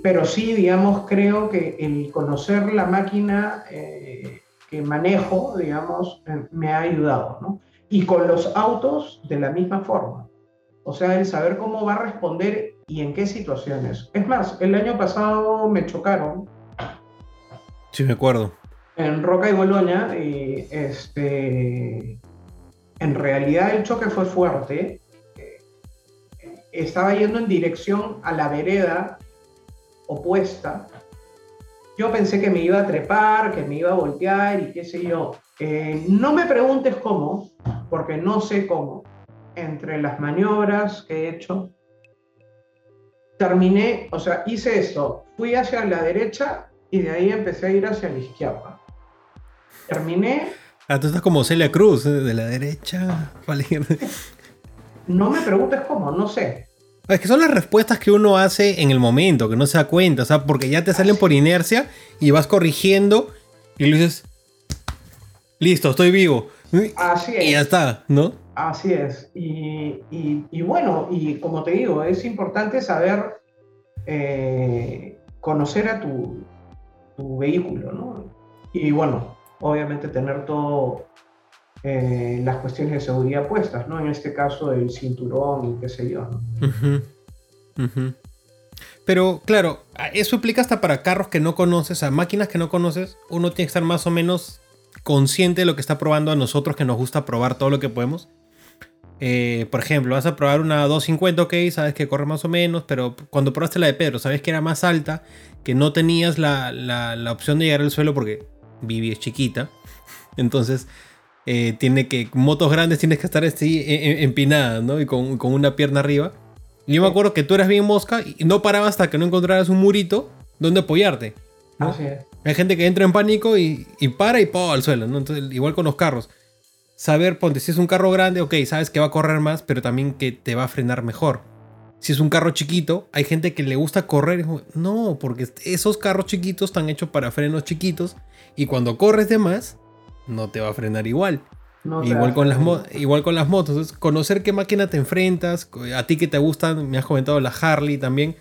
pero sí, digamos, creo que el conocer la máquina eh, que manejo, digamos, eh, me ha ayudado, ¿no? Y con los autos de la misma forma. O sea, el saber cómo va a responder y en qué situaciones. Es más, el año pasado me chocaron. Sí, me acuerdo. En Roca y Boloña, y este, en realidad el choque fue fuerte. Estaba yendo en dirección a la vereda opuesta, yo pensé que me iba a trepar, que me iba a voltear y qué sé yo. Eh, no me preguntes cómo, porque no sé cómo. Entre las maniobras que he hecho, terminé, o sea, hice esto, fui hacia la derecha y de ahí empecé a ir hacia la izquierda. Terminé. Ah, tú estás como Celia Cruz, ¿eh? de la derecha. no me preguntes cómo, no sé. Es que son las respuestas que uno hace en el momento, que no se da cuenta, o sea, porque ya te salen por inercia y vas corrigiendo y le dices, listo, estoy vivo. Así es. Y ya está, ¿no? Así es. Y, bueno, y como te digo, es importante saber eh, conocer a tu, tu vehículo, ¿no? Y bueno, obviamente tener todo eh, las cuestiones de seguridad puestas, ¿no? En este caso el cinturón y qué sé yo, ¿no? Pero claro, eso implica hasta para carros que no conoces, a máquinas que no conoces, uno tiene que estar más o menos consciente de lo que está probando a nosotros que nos gusta probar todo lo que podemos. Eh, por ejemplo, vas a probar una 250, ok, sabes que corre más o menos, pero cuando probaste la de Pedro, sabes que era más alta, que no tenías la, la opción de llegar al suelo porque Vivi es chiquita. Entonces, eh, tiene que, motos grandes tienes que estar así e, e, empinada, ¿no? Y con, una pierna arriba. Y yo me acuerdo que tú eras bien mosca y no paraba hasta que no encontraras un murito donde apoyarte. Hay gente que entra en pánico y, para y po al suelo, ¿no? Entonces, igual con los carros. Saber, ponte, si es un carro grande, ok, sabes que va a correr más, pero también que te va a frenar mejor. Si es un carro chiquito, hay gente que le gusta correr. No, porque esos carros chiquitos están hechos para frenos chiquitos y cuando corres de más, no te va a frenar igual. igual, con las igual con las motos. Entonces, conocer qué máquina te enfrentas, a ti que te gustan, me has comentado la Harley también,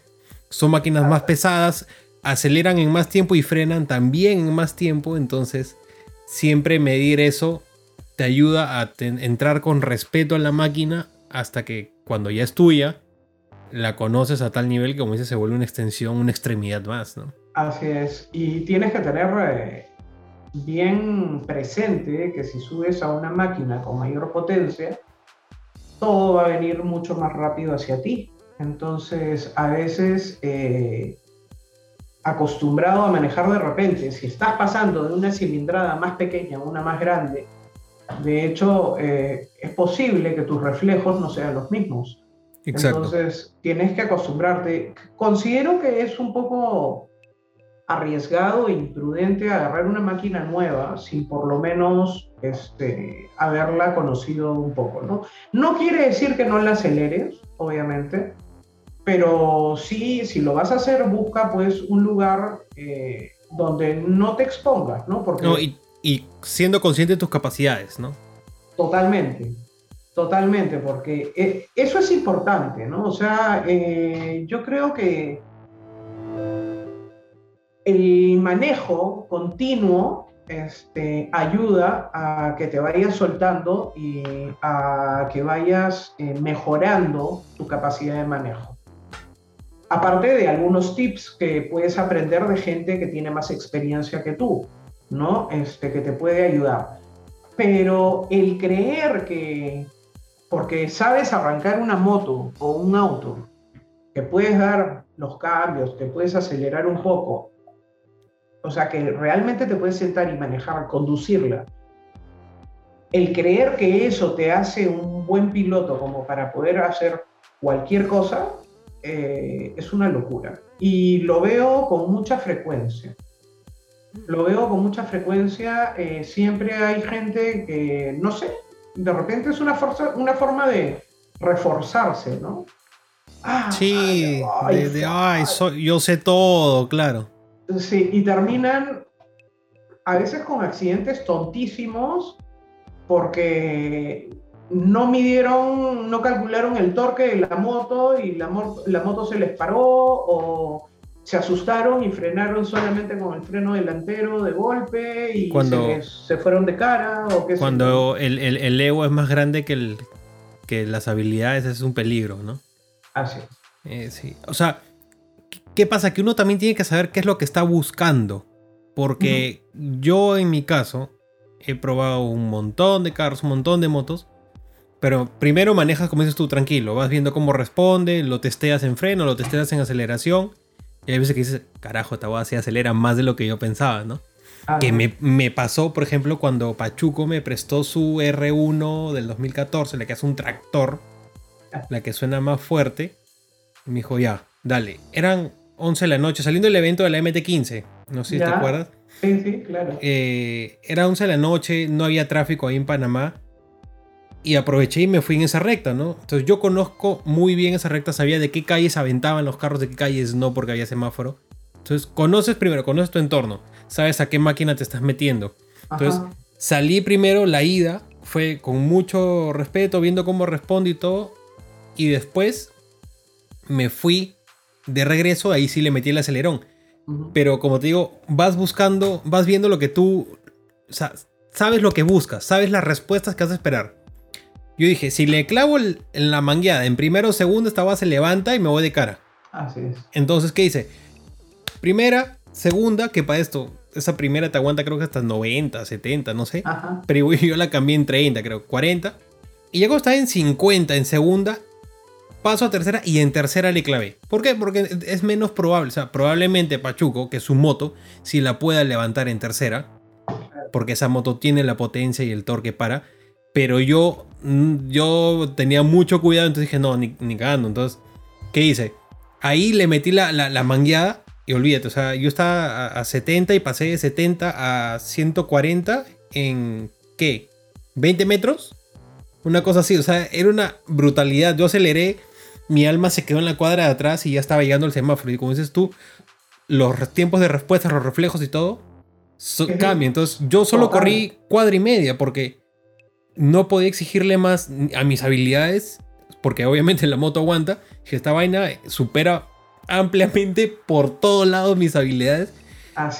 son máquinas más pesadas, aceleran en más tiempo y frenan también en más tiempo. Entonces, siempre medir eso te ayuda a entrar con respeto a la máquina hasta que cuando ya es tuya, la conoces a tal nivel que como dices se vuelve una extensión, una extremidad más, ¿no? Así es. Y tienes que tener eh, bien presente que si subes a una máquina con mayor potencia, todo va a venir mucho más rápido hacia ti. Entonces, a veces eh, acostumbrado a manejar de repente, si estás pasando de una cilindrada más pequeña a una más grande, de hecho eh, es posible que tus reflejos no sean los mismos. Entonces tienes que acostumbrarte. Considero que es un poco arriesgado e imprudente agarrar una máquina nueva sin por lo menos este, haberla conocido un poco, ¿no? No quiere decir que no la aceleres, obviamente, pero sí, si lo vas a hacer, busca pues un lugar eh, donde no te expongas, ¿no? Porque... y, siendo consciente de tus capacidades, ¿no? Totalmente, totalmente, porque eh, eso es importante, ¿no? O sea, eh, yo creo que el manejo continuo este, ayuda a que te vayas soltando y a que vayas mejorando tu capacidad de manejo aparte de algunos tips que puedes aprender de gente que tiene más experiencia que tú, ¿no? Este, que te puede ayudar. Pero el creer que porque sabes arrancar una moto o un auto, que puedes dar los cambios, que puedes acelerar un poco, o sea, que realmente te puedes sentar y manejar, conducirla. El creer que eso te hace un buen piloto como para poder hacer cualquier cosa, eh, es una locura. Y lo veo con mucha frecuencia. Lo veo con mucha frecuencia. Eh, siempre hay gente que, no sé, de repente es una, una forma de reforzarse, ¿no? Ah, sí, de, ay, yo sé todo, claro. Sí, y terminan a veces con accidentes tontísimos porque no midieron, no calcularon el torque de la moto y la, la moto se les paró o se asustaron y frenaron solamente con el freno delantero de golpe y se, fueron de cara o qué Cuando el, el, ego es más grande que, el, que las habilidades es un peligro, ¿no? Así eh, sí. O sea, ¿qué pasa? Que uno también tiene que saber qué es lo que está buscando. Porque yo en mi caso he probado un montón de carros, un montón de motos pero primero manejas, como dices tú, tranquilo. Vas viendo cómo responde, lo testeas en freno, lo testeas en aceleración. Y hay veces que dices, carajo, esta voz así acelera más de lo que yo pensaba, ¿no? Ah, que me, me, pasó, por ejemplo, cuando Pachuco me prestó su R1 del 2014, la que hace un tractor, ah. la que suena más fuerte. Y me dijo, ya, dale. Eran 11 de la noche, saliendo del evento de la MT15. No sé si te acuerdas. Sí, sí, claro. Eh, era 11 de la noche, no había tráfico ahí en Panamá y aproveché y me fui en esa recta, ¿no? Entonces yo conozco muy bien esa recta, sabía de qué calles aventaban los carros, de qué calles no, porque había semáforo. Entonces conoces primero, conoces tu entorno, sabes a qué máquina te estás metiendo. Entonces salí primero la ida, fue con mucho respeto, viendo cómo responde y todo, y después me fui de regreso, ahí sí le metí el acelerón. Pero como te digo, vas buscando, vas viendo lo que tú, o sea, sabes lo que buscas, sabes las respuestas que has de esperar. Yo dije, si le clavo en la mangueada en primero o segundo, esta base se levanta y me voy de cara. Así es. Entonces, ¿qué hice? Primera, segunda, que para esto, esa primera te aguanta creo que hasta 90, 70, no sé. Pero yo la cambié en 30, creo, 40. Y ya cuando estaba en 50 en segunda, paso a tercera y en tercera le clavé. ¿Por qué? Porque es menos probable. O sea, probablemente Pachuco, que su moto, si la pueda levantar en tercera. porque esa moto tiene la potencia y el torque para. Pero yo, mm, yo tenía mucho cuidado, entonces dije, no, ni, cagando. Entonces, ¿qué hice? Ahí le metí la, la, mangueada y olvídate, o sea, yo estaba a, 70 y pasé de 70 a 140 en, ¿qué? ¿20 metros? Una cosa así, o sea, era una brutalidad. Yo aceleré, mi alma se quedó en la cuadra de atrás y ya estaba llegando el semáforo. Y como dices tú, los tiempos de respuesta, los reflejos y todo, cambian. Entonces, yo solo corrí cuadra y media porque no podía exigirle más a mis habilidades, porque obviamente la moto aguanta. Que esta vaina supera ampliamente por todos lados mis habilidades.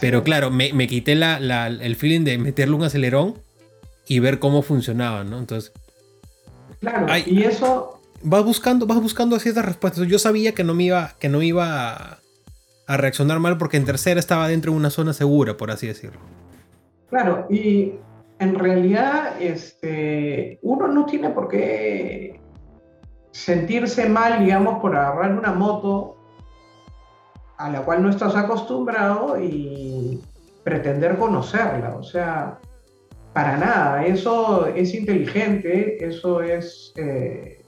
pero claro, me, quité el feeling de meterle un acelerón y ver cómo funcionaba, ¿no? Entonces. Claro, y eso. Vas buscando, vas buscando ciertas respuestas. Yo sabía que no me iba, que no iba a, reaccionar mal porque en tercera estaba dentro de una zona segura, por así decirlo. Claro, y en realidad este, uno no tiene por qué sentirse mal, digamos, por agarrar una moto a la cual no estás acostumbrado y pretender conocerla. O sea, para nada, eso es inteligente, eso es, eh,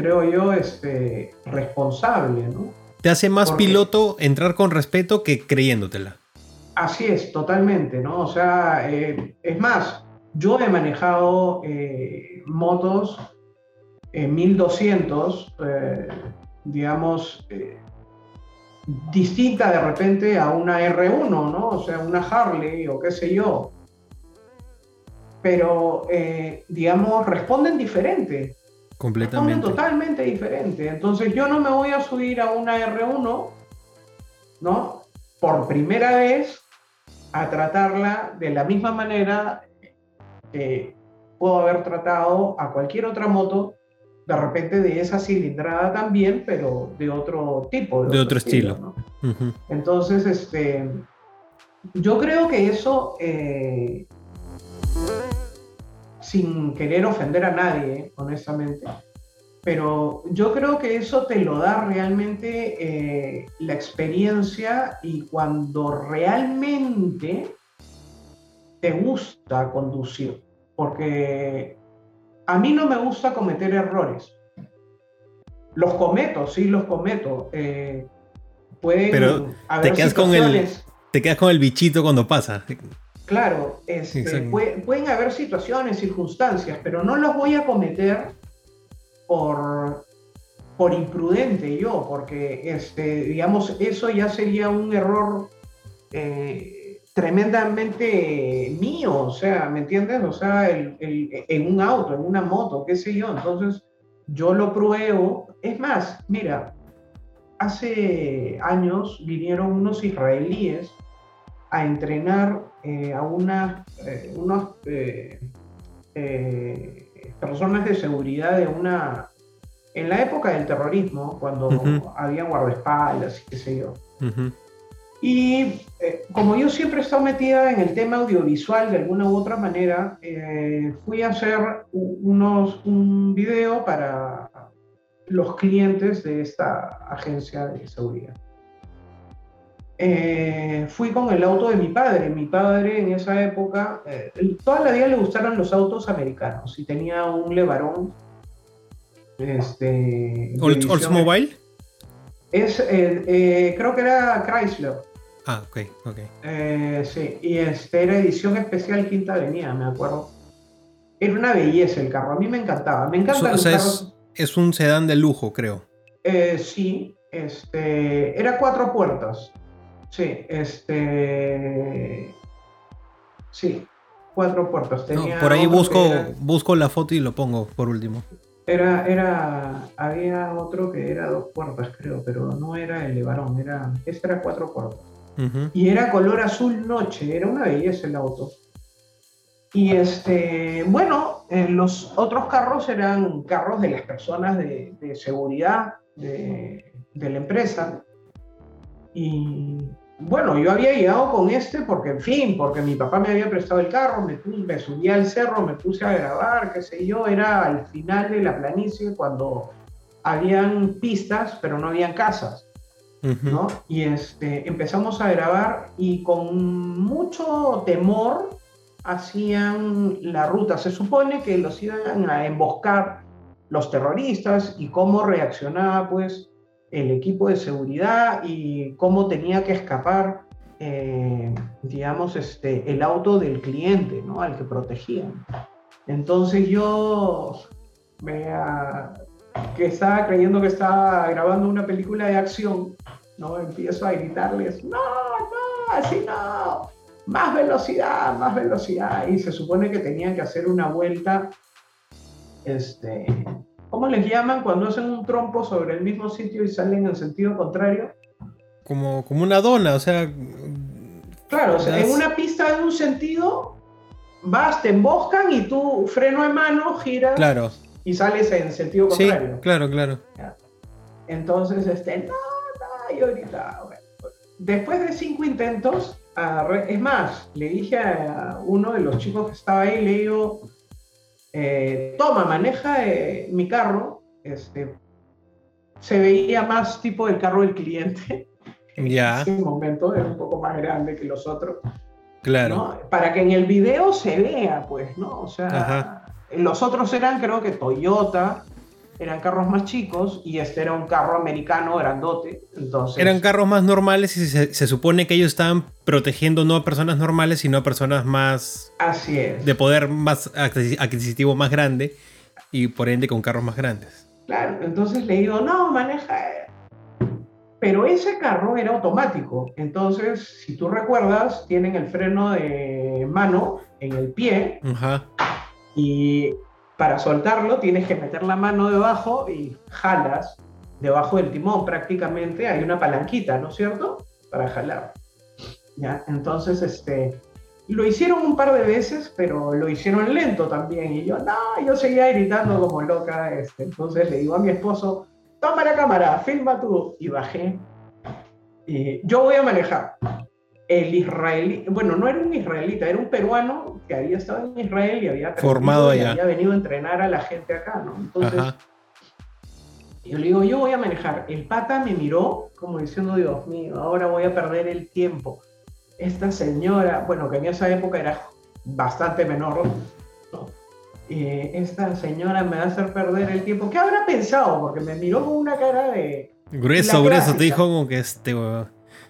creo yo, este, responsable, ¿no? Te hace más piloto entrar con respeto que creyéndotela. Así es, totalmente, ¿no? O sea, eh, es más, yo he manejado eh, motos en 1200, eh, digamos, distinta de repente a una R1, ¿no? O sea, una Harley o qué sé yo. Pero, digamos, responden diferente. Completamente. totalmente diferente. Entonces yo no me voy a subir a una R1, ¿no? Por primera vez a tratarla de la misma manera que puedo haber tratado a cualquier otra moto, de repente de esa cilindrada también, pero de otro tipo. De, otro, estilo. Entonces, este, yo creo que eso, eh, sin querer ofender a nadie, honestamente, pero yo creo que eso te lo da realmente eh, la experiencia y cuando realmente te gusta conducir, porque a mí no me gusta cometer errores. Los cometo, sí, los cometo. Eh, Pero te quedas con el te quedas con el bichito cuando pasa. Claro, este, pueden haber situaciones, circunstancias, pero no los voy a cometer por, por imprudente yo, porque este, digamos, eso ya sería un error eh, tremendamente mío, o sea, ¿me entiendes? O sea, en un auto, en una moto, qué sé yo, entonces yo lo pruebo. Es más, mira, hace años vinieron unos israelíes a entrenar eh, a una, eh, unos personas de seguridad de una... En la época del terrorismo, cuando había guardaespaldas y qué sé yo. Y eh, como yo siempre he estado metida en el tema audiovisual de alguna u otra manera, eh, fui a hacer unos, un video para los clientes de esta agencia de seguridad. Eh, fui con el auto de mi padre. Mi padre en esa época, eh, toda la vida le gustaron los autos americanos y tenía un Levarón. Este, Oldsmobile? Es, eh, creo que era Chrysler. Ah, ok, ok. sí, y este era edición especial Quinta Avenida, me acuerdo. Era una belleza el carro, a mí me encantaba. Me encanta. es, es, un sedán de lujo, creo. sí, este, era cuatro puertas. Sí, este. Sí, cuatro puertas. por ahí busco, busco la foto y lo pongo por último. Era, era, había otro que era dos puertas, creo, pero no era el Levarón, era, este era cuatro puertas. Y era color azul noche, era una belleza el auto. Y este, bueno, los otros carros eran carros de las personas de, seguridad de, de la empresa. Y bueno, yo había llegado con este porque, en fin, porque mi papá me había prestado el carro, me, me subí al cerro, me puse a grabar, qué sé yo, era al final de la planicie cuando habían pistas, pero no habían casas, ¿no? Y este, empezamos a grabar y con mucho temor, hacían la ruta. Se supone que los iban a emboscar los terroristas y cómo reaccionaba pues el equipo de seguridad y cómo tenía que escapar, eh, digamos, este, el auto del cliente, ¿no? Al que protegían. Entonces yo me, que estaba creyendo que estaba grabando una película de acción, ¿no? Empiezo a gritarles, no, no, así no, más velocidad, más velocidad. Y se supone que tenían que hacer una vuelta, este, ¿cómo les llaman cuando hacen un trompo sobre el mismo sitio y salen en sentido contrario? Como, como una dona, o sea... Claro, o sea, en una pista de un sentido, vas, te emboscan y tú freno de mano, giras. Claro y sales en sentido contrario. Sí, claro, claro. Entonces, este, no, no, y ahorita, bueno. Después de cinco intentos, es más, le dije a uno de los chicos que estaba ahí, le digo, eh, toma, maneja eh, mi carro, este, se veía más tipo el carro del cliente. Ya. En ese momento era un poco más grande que los otros. Claro. Para que en el video se vea, pues, ¿no? O sea, Ajá los otros eran, creo que Toyota, eran carros más chicos y este era un carro americano grandote. Entonces... Eran carros más normales y se, supone que ellos estaban protegiendo no a personas normales, sino a personas más... Así es. De poder más adquisitivo más grande y por ende con carros más grandes. Claro, entonces le digo, no, maneja... Pero ese carro era automático. Entonces, si tú recuerdas, tienen el freno de mano en el pie. Ajá y para soltarlo tienes que meter la mano debajo y jalas debajo del timón prácticamente hay una palanquita, ¿no es cierto? Para jalar. ¿Ya? Entonces, este, lo hicieron un par de veces, pero lo hicieron lento también. Y yo, no, yo seguía gritando como loca. Este, entonces le digo a mi esposo, toma la cámara, filma tú. Y bajé. Y yo voy a manejar el israelí, bueno, no era un israelita, era un peruano que había estado en Israel y había formado allá. había venido a entrenar a la gente acá, ¿no? Entonces, yo le digo, yo voy a manejar. El pata me miró como diciendo, Dios mío, ahora voy a perder el tiempo. Esta señora, bueno, que en esa época era bastante menor, ¿no? Eh, esta señora me va a hacer perder el tiempo. ¿Qué habrá pensado? Porque me miró con una cara de... Grueso, grueso, te dijo como que este...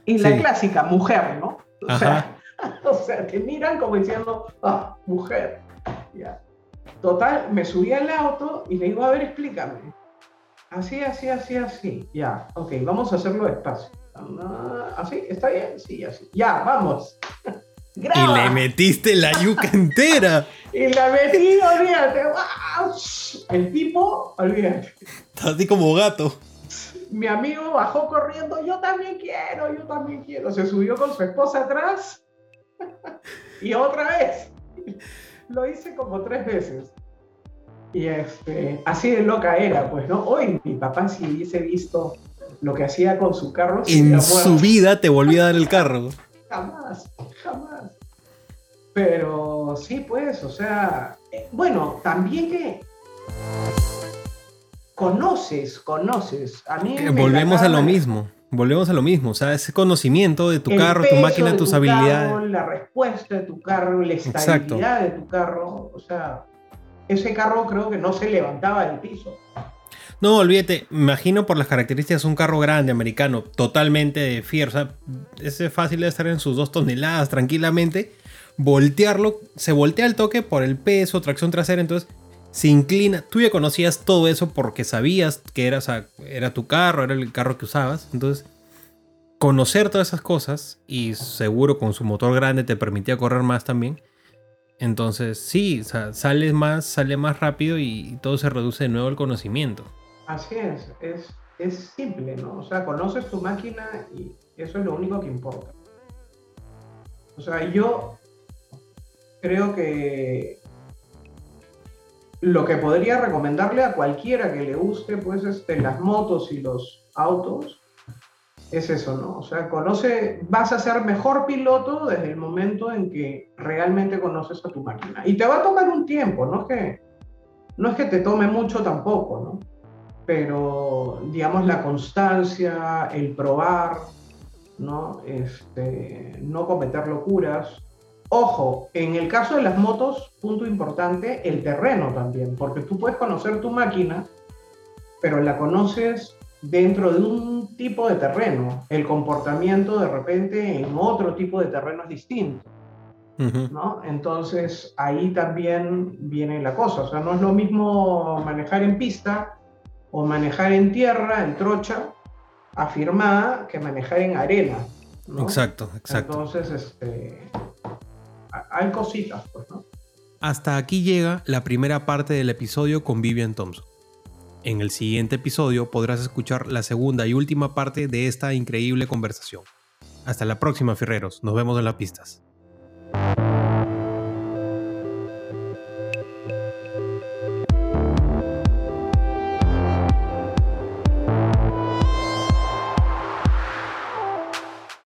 Y la clásica, mujer, ¿no? O sea, o sea, te miran como diciendo, ah, mujer. Ya. Total, me subí al auto y le digo, a ver, explícame. Así, así, así, así. Ya, ok, vamos a hacerlo despacio. ¿Así? ¿Está bien? Sí, así. Ya, vamos. Y le metiste la yuca entera. y la metí, olvídate. El tipo, olvídate. Está así como gato mi amigo bajó corriendo, yo también quiero, yo también quiero. Se subió con su esposa atrás y otra vez. Lo hice como tres veces. Y este, así de loca era, pues, ¿no? Hoy mi papá si hubiese visto lo que hacía con su carro. En su vida te volvió a dar el carro. Jamás, jamás. Pero sí, pues, o sea, eh, bueno, también que conoces, conoces. A mí eh, volvemos a lo mismo. Volvemos a lo mismo, o sea, ese conocimiento de tu carro, tu máquina, tus habilidades. la respuesta de tu carro, la estabilidad de tu carro, o sea, ese carro creo que no se levantaba del piso. No, olvídate, imagino por las características un carro grande, americano, totalmente de fierro, o sea, es fácil de estar en sus dos toneladas tranquilamente, voltearlo, se voltea el toque por el peso, tracción trasera, entonces se inclina. Tú ya conocías todo eso porque sabías que era, era tu carro, era el carro que usabas. Entonces, conocer todas esas cosas y seguro con su motor grande te permitía correr más también. Entonces, sí, sale más, sale más rápido y todo se reduce de nuevo el conocimiento. Así es, es, es simple, ¿no? O sea, conoces tu máquina y eso es lo único que importa. O sea, yo creo que lo que podría recomendarle a cualquiera que le guste, pues, este, las motos y los autos, es eso, ¿no? O sea, conoce, vas a ser mejor piloto desde el momento en que realmente conoces a tu máquina. Y te va a tomar un tiempo, no es que, no es que te tome mucho tampoco, ¿no? Pero, digamos, la constancia, el probar, ¿no? Este, no cometer locuras, Ojo, en el caso de las motos, punto importante, el terreno también, porque tú puedes conocer tu máquina, pero la conoces dentro de un tipo de terreno. El comportamiento de repente en otro tipo de terreno es distinto. ¿no? Entonces ahí también viene la cosa. O sea, no es lo mismo manejar en pista o manejar en tierra, en trocha, afirmada, que manejar en arena. Exacto, exacto. Entonces, este, hay cositas, pues, ¿no? Hasta aquí llega la primera parte del episodio con Vivian Thompson. En el siguiente episodio podrás escuchar la segunda y última parte de esta increíble conversación. Hasta la próxima, Ferreros. Nos vemos en las pistas.